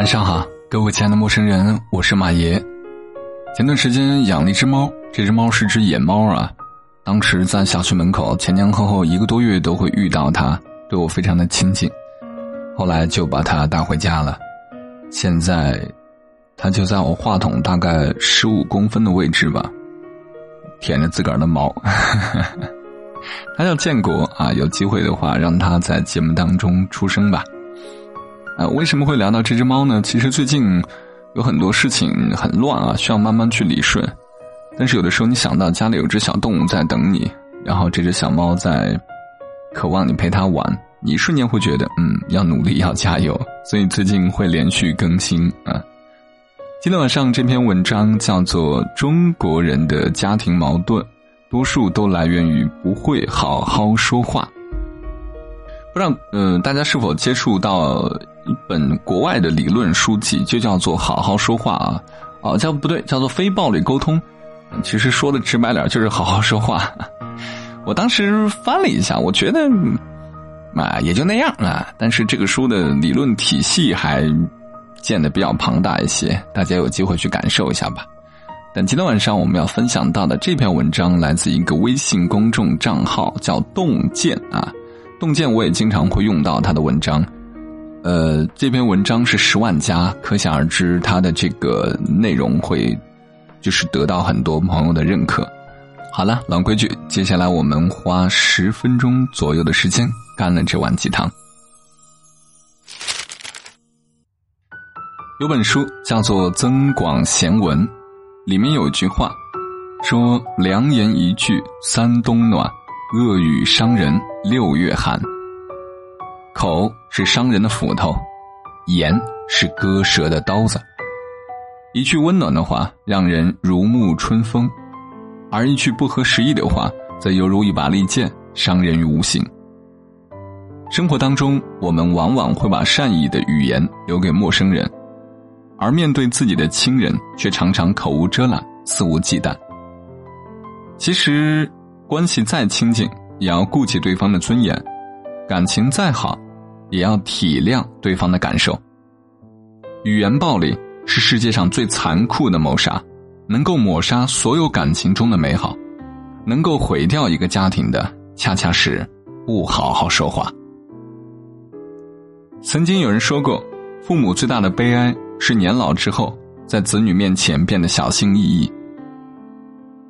晚上好，各位亲爱的陌生人，我是马爷。前段时间养了一只猫，这只猫是只野猫啊。当时在小区门口，前前后后一个多月都会遇到它，对我非常的亲近。后来就把它带回家了，现在它就在我话筒大概十五公分的位置吧，舔着自个儿的毛。它叫建国啊，有机会的话让它在节目当中出声吧。啊，为什么会聊到这只猫呢？其实最近有很多事情很乱啊，需要慢慢去理顺。但是有的时候你想到家里有只小动物在等你，然后这只小猫在渴望你陪它玩，你瞬间会觉得嗯，要努力，要加油。所以最近会连续更新啊。今天晚上这篇文章叫做《中国人的家庭矛盾》。多数都来源于不会好好说话。不知道，嗯，大家是否接触到一本国外的理论书籍，就叫做《好好说话》啊？哦，叫不对，叫做《非暴力沟通》。其实说的直白点，就是好好说话。我当时翻了一下，我觉得啊，也就那样啊。但是这个书的理论体系还建的比较庞大一些，大家有机会去感受一下吧。但今天晚上我们要分享到的这篇文章来自一个微信公众账号，叫“洞见”啊，“洞见”我也经常会用到他的文章。呃，这篇文章是十万加，可想而知，它的这个内容会就是得到很多朋友的认可。好了，老规矩，接下来我们花十分钟左右的时间干了这碗鸡汤。有本书叫做《增广贤文》。里面有句话，说：“良言一句三冬暖，恶语伤人六月寒。”口是伤人的斧头，言是割舌的刀子。一句温暖的话，让人如沐春风；而一句不合时宜的话，则犹如一把利剑，伤人于无形。生活当中，我们往往会把善意的语言留给陌生人。而面对自己的亲人，却常常口无遮拦、肆无忌惮。其实，关系再亲近，也要顾及对方的尊严；感情再好，也要体谅对方的感受。语言暴力是世界上最残酷的谋杀，能够抹杀所有感情中的美好，能够毁掉一个家庭的，恰恰是不好好说话。曾经有人说过，父母最大的悲哀。是年老之后，在子女面前变得小心翼翼。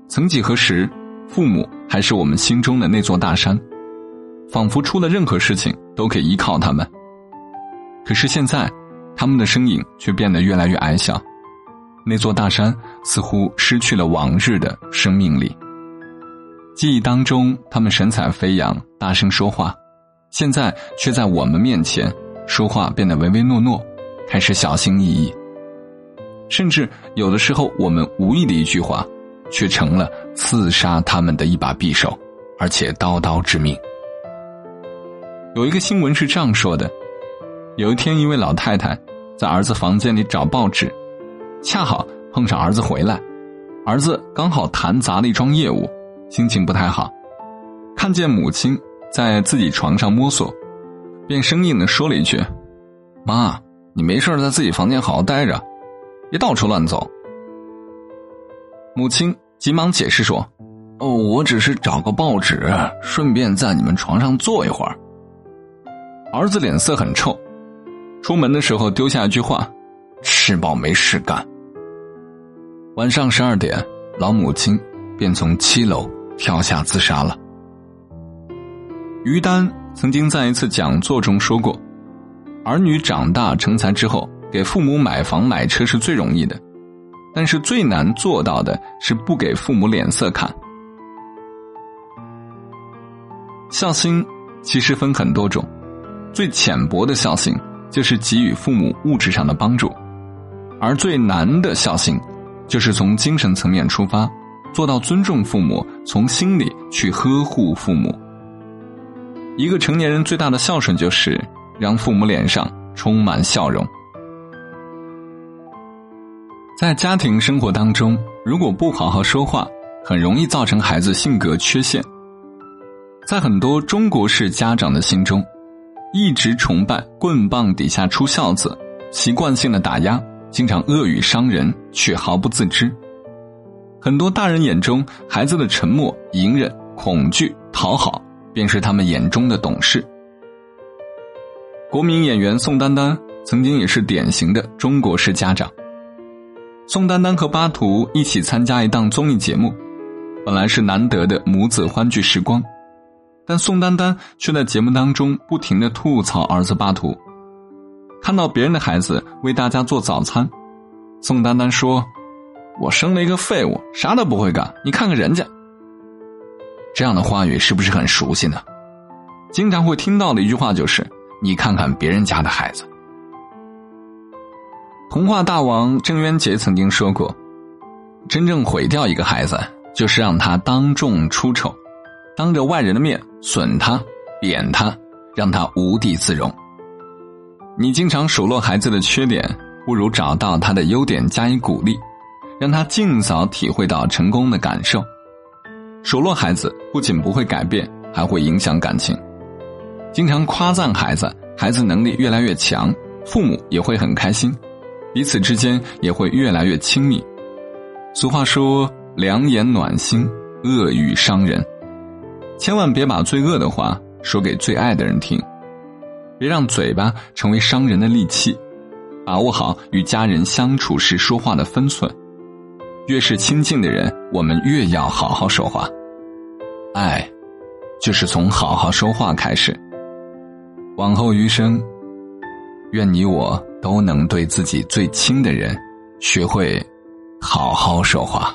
曾几何时，父母还是我们心中的那座大山，仿佛出了任何事情都可以依靠他们。可是现在，他们的身影却变得越来越矮小，那座大山似乎失去了往日的生命力。记忆当中，他们神采飞扬，大声说话，现在却在我们面前说话变得唯唯诺诺。开始小心翼翼，甚至有的时候，我们无意的一句话，却成了刺杀他们的一把匕首，而且刀刀致命。有一个新闻是这样说的：有一天，一位老太太在儿子房间里找报纸，恰好碰上儿子回来，儿子刚好谈砸了一桩业务，心情不太好，看见母亲在自己床上摸索，便生硬的说了一句：“妈。”你没事在自己房间好好待着，别到处乱走。母亲急忙解释说：“哦，我只是找个报纸，顺便在你们床上坐一会儿。”儿子脸色很臭，出门的时候丢下一句话：“吃饱没事干。”晚上十二点，老母亲便从七楼跳下自杀了。于丹曾经在一次讲座中说过。儿女长大成才之后，给父母买房买车是最容易的，但是最难做到的是不给父母脸色看。孝心其实分很多种，最浅薄的孝心就是给予父母物质上的帮助，而最难的孝心，就是从精神层面出发，做到尊重父母，从心里去呵护父母。一个成年人最大的孝顺就是。让父母脸上充满笑容。在家庭生活当中，如果不好好说话，很容易造成孩子性格缺陷。在很多中国式家长的心中，一直崇拜“棍棒底下出孝子”习惯性的打压，经常恶语伤人，却毫不自知。很多大人眼中，孩子的沉默、隐忍、恐惧、讨好，便是他们眼中的懂事。国民演员宋丹丹曾经也是典型的中国式家长。宋丹丹和巴图一起参加一档综艺节目，本来是难得的母子欢聚时光，但宋丹丹却在节目当中不停的吐槽儿子巴图。看到别人的孩子为大家做早餐，宋丹丹说。我生了一个废物，啥都不会干。你看看人家，这样的话语是不是很熟悉呢？经常会听到的一句话就是：“你看看别人家的孩子。”童话大王郑渊洁曾经说过：“真正毁掉一个孩子，就是让他当众出丑，当着外人的面损他、贬他，让他无地自容。”你经常数落孩子的缺点，不如找到他的优点加以鼓励。让他尽早体会到成功的感受。数落孩子不仅不会改变，还会影响感情。经常夸赞孩子，孩子能力越来越强，父母也会很开心，彼此之间也会越来越亲密。俗话说：“良言暖心，恶语伤人。”千万别把最恶的话说给最爱的人听，别让嘴巴成为伤人的利器。把握好与家人相处时说话的分寸。越是亲近的人，我们越要好好说话。爱，就是从好好说话开始。往后余生，愿你我都能对自己最亲的人，学会好好说话。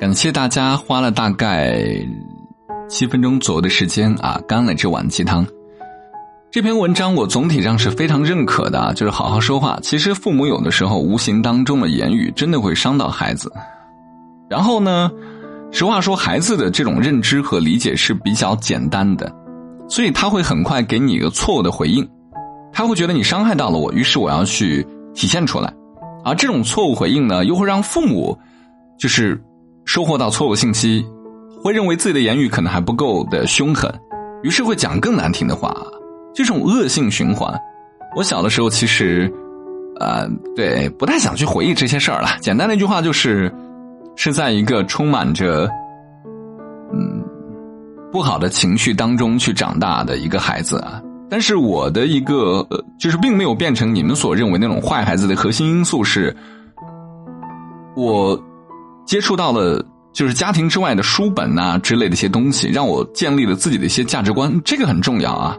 感谢大家花了大概七分钟左右的时间啊，干了这碗鸡汤。这篇文章我总体上是非常认可的，就是好好说话。其实父母有的时候无形当中的言语真的会伤到孩子。然后呢，实话说，孩子的这种认知和理解是比较简单的，所以他会很快给你一个错误的回应，他会觉得你伤害到了我，于是我要去体现出来。而这种错误回应呢，又会让父母就是收获到错误信息，会认为自己的言语可能还不够的凶狠，于是会讲更难听的话。这种恶性循环，我小的时候其实，呃，对，不太想去回忆这些事儿了。简单的一句话就是，是在一个充满着，嗯，不好的情绪当中去长大的一个孩子啊。但是我的一个，就是并没有变成你们所认为那种坏孩子的核心因素是，我接触到了就是家庭之外的书本呐之类的一些东西，让我建立了自己的一些价值观，这个很重要啊。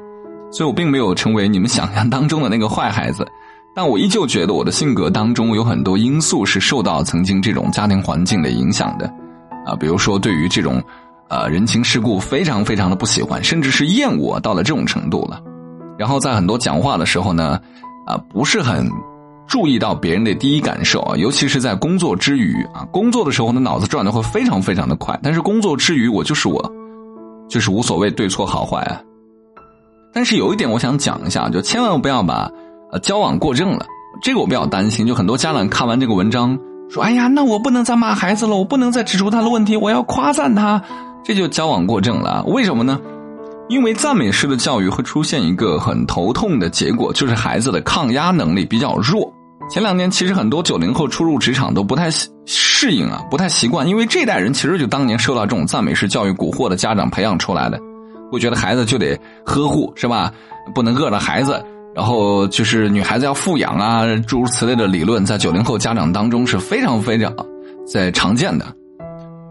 所以我并没有成为你们想象当中的那个坏孩子，但我依旧觉得我的性格当中有很多因素是受到曾经这种家庭环境的影响的，啊，比如说对于这种，呃，人情世故非常非常的不喜欢，甚至是厌恶到了这种程度了。然后在很多讲话的时候呢，啊，不是很注意到别人的第一感受啊，尤其是在工作之余啊，工作的时候呢，脑子转的会非常非常的快，但是工作之余我就是我，就是无所谓对错好坏啊。但是有一点我想讲一下，就千万不要把呃交往过正了，这个我比较担心。就很多家长看完这个文章说：“哎呀，那我不能再骂孩子了，我不能再指出他的问题，我要夸赞他。”这就交往过正了。为什么呢？因为赞美式的教育会出现一个很头痛的结果，就是孩子的抗压能力比较弱。前两年其实很多九零后初入职场都不太适应啊，不太习惯，因为这代人其实就当年受到这种赞美式教育蛊惑的家长培养出来的。会觉得孩子就得呵护是吧？不能饿着孩子，然后就是女孩子要富养啊，诸如此类的理论，在九零后家长当中是非常非常在常见的。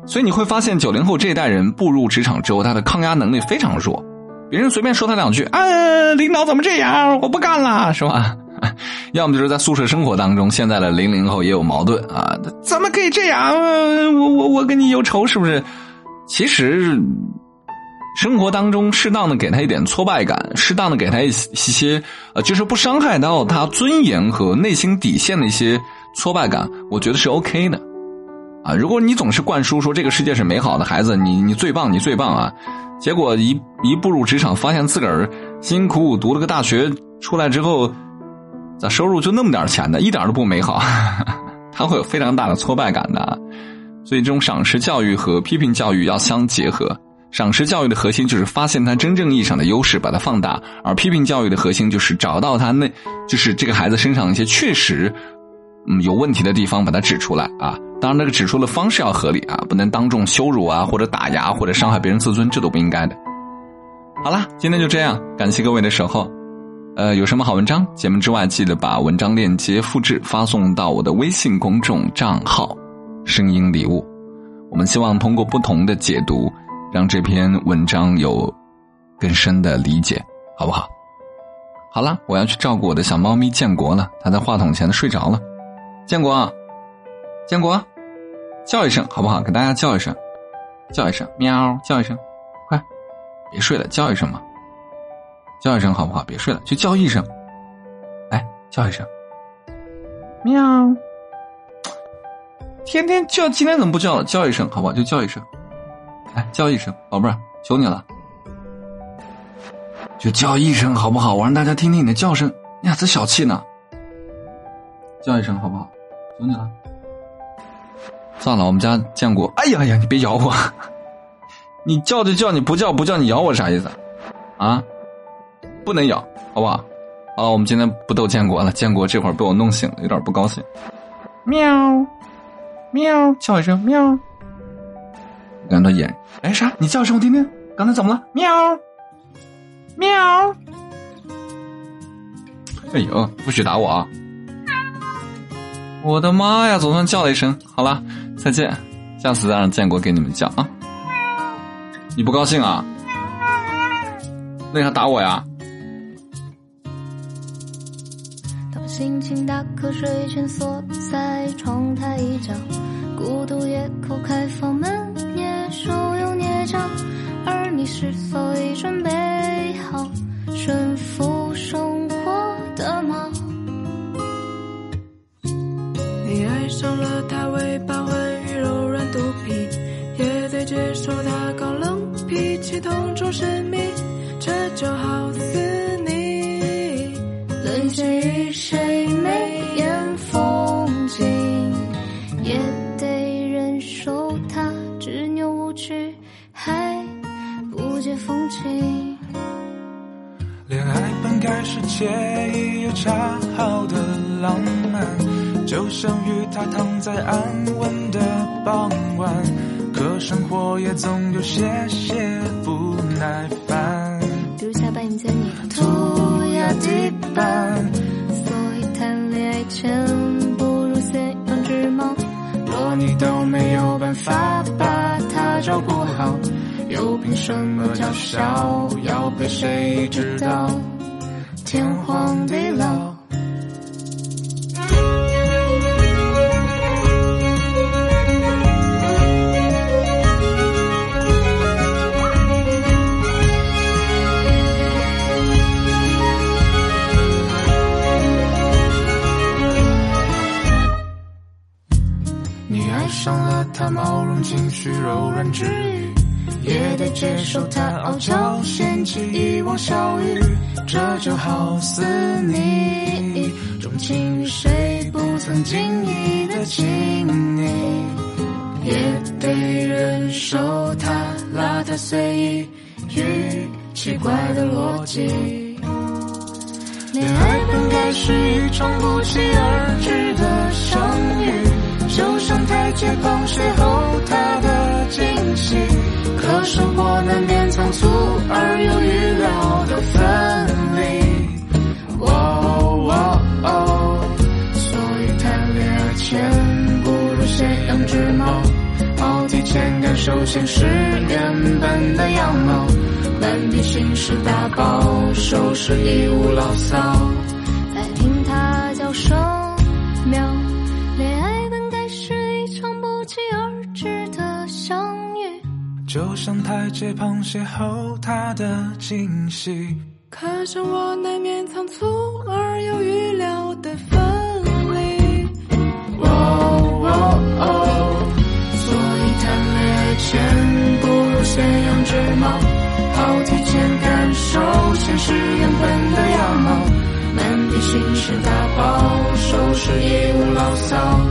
所以你会发现，九零后这一代人步入职场之后，他的抗压能力非常弱。别人随便说他两句，啊，领导怎么这样？我不干了，是吧？要么就是在宿舍生活当中，现在的零零后也有矛盾啊，怎么可以这样？我我我跟你有仇是不是？其实。生活当中，适当的给他一点挫败感，适当的给他一些呃，就是不伤害到他尊严和内心底线的一些挫败感，我觉得是 OK 的。啊，如果你总是灌输说这个世界是美好的，孩子，你你最棒，你最棒啊，结果一一步入职场，发现自个儿辛辛苦苦读了个大学出来之后，咋收入就那么点钱呢？一点都不美好，他会有非常大的挫败感的。所以，这种赏识教育和批评教育要相结合。赏识教育的核心就是发现他真正意义上的优势，把它放大；而批评教育的核心就是找到他那，就是这个孩子身上一些确实，嗯有问题的地方，把它指出来啊。当然，那个指出的方式要合理啊，不能当众羞辱啊，或者打压，或者伤害别人自尊，这都不应该的。好了，今天就这样，感谢各位的守候。呃，有什么好文章？节目之外，记得把文章链接复制发送到我的微信公众账号“声音礼物”。我们希望通过不同的解读。让这篇文章有更深的理解，好不好？好了，我要去照顾我的小猫咪建国了，它在话筒前睡着了。建国，建国，叫一声好不好？给大家叫一声，叫一声，喵，叫一声，快，别睡了，叫一声嘛，叫一声好不好？别睡了，就叫一声，来，叫一声，喵，天天叫，今天怎么不叫了？叫一声好不好？就叫一声。来叫一声，宝贝儿，求你了，就叫一声好不好？我让大家听听你的叫声，你咋这小气呢？叫一声好不好？求你了。算了，我们家见过。哎呀呀，你别咬我！你叫就叫，你不叫不叫，你咬我啥意思？啊？不能咬，好不好？好，我们今天不逗建国了。建国这会儿被我弄醒了，有点不高兴。喵，喵，叫一声喵。让他演，哎啥？你叫一声我听听，刚才怎么了？喵，喵！哎呦，不许打我啊！我的妈呀，总算叫了一声。好了，再见，下次再让建国给你们叫啊！你不高兴啊？那啥打我呀？轻轻打瞌睡，蜷缩在窗台一角，孤独夜口开放门。手有捏着，而你是否已准备好风情。恋爱本该是惬意又恰好的浪漫，就像与他躺在安稳的傍晚。可生活也总有些些不耐烦，比如下班迎接你，涂鸦地板。所以谈恋爱前不如先养只猫。若你都没有办法把它照顾好，又凭什么叫嚣要陪谁知道天荒地老？你爱上了他毛绒情绪柔软治愈，也得接受他傲娇嫌弃遗忘小雨。这就好似你钟情于谁不曾经意的亲昵，也得忍受他邋遢随意与奇怪的逻辑。恋爱本该是一场不期而至的相遇。就像台阶旁邂逅他的惊喜，生活难免仓促而又预料的分离。哦哦，所以谈恋爱前不如先养只猫，好提前感受现实原本的样貌，满地心事打包，收拾一无牢骚，就像台阶旁邂逅他的惊喜，可生活难免仓促而又预料的分离。所以谈恋爱前不如先养只猫，好提前感受现实原本的样貌，满地心事打包，收拾一无牢骚。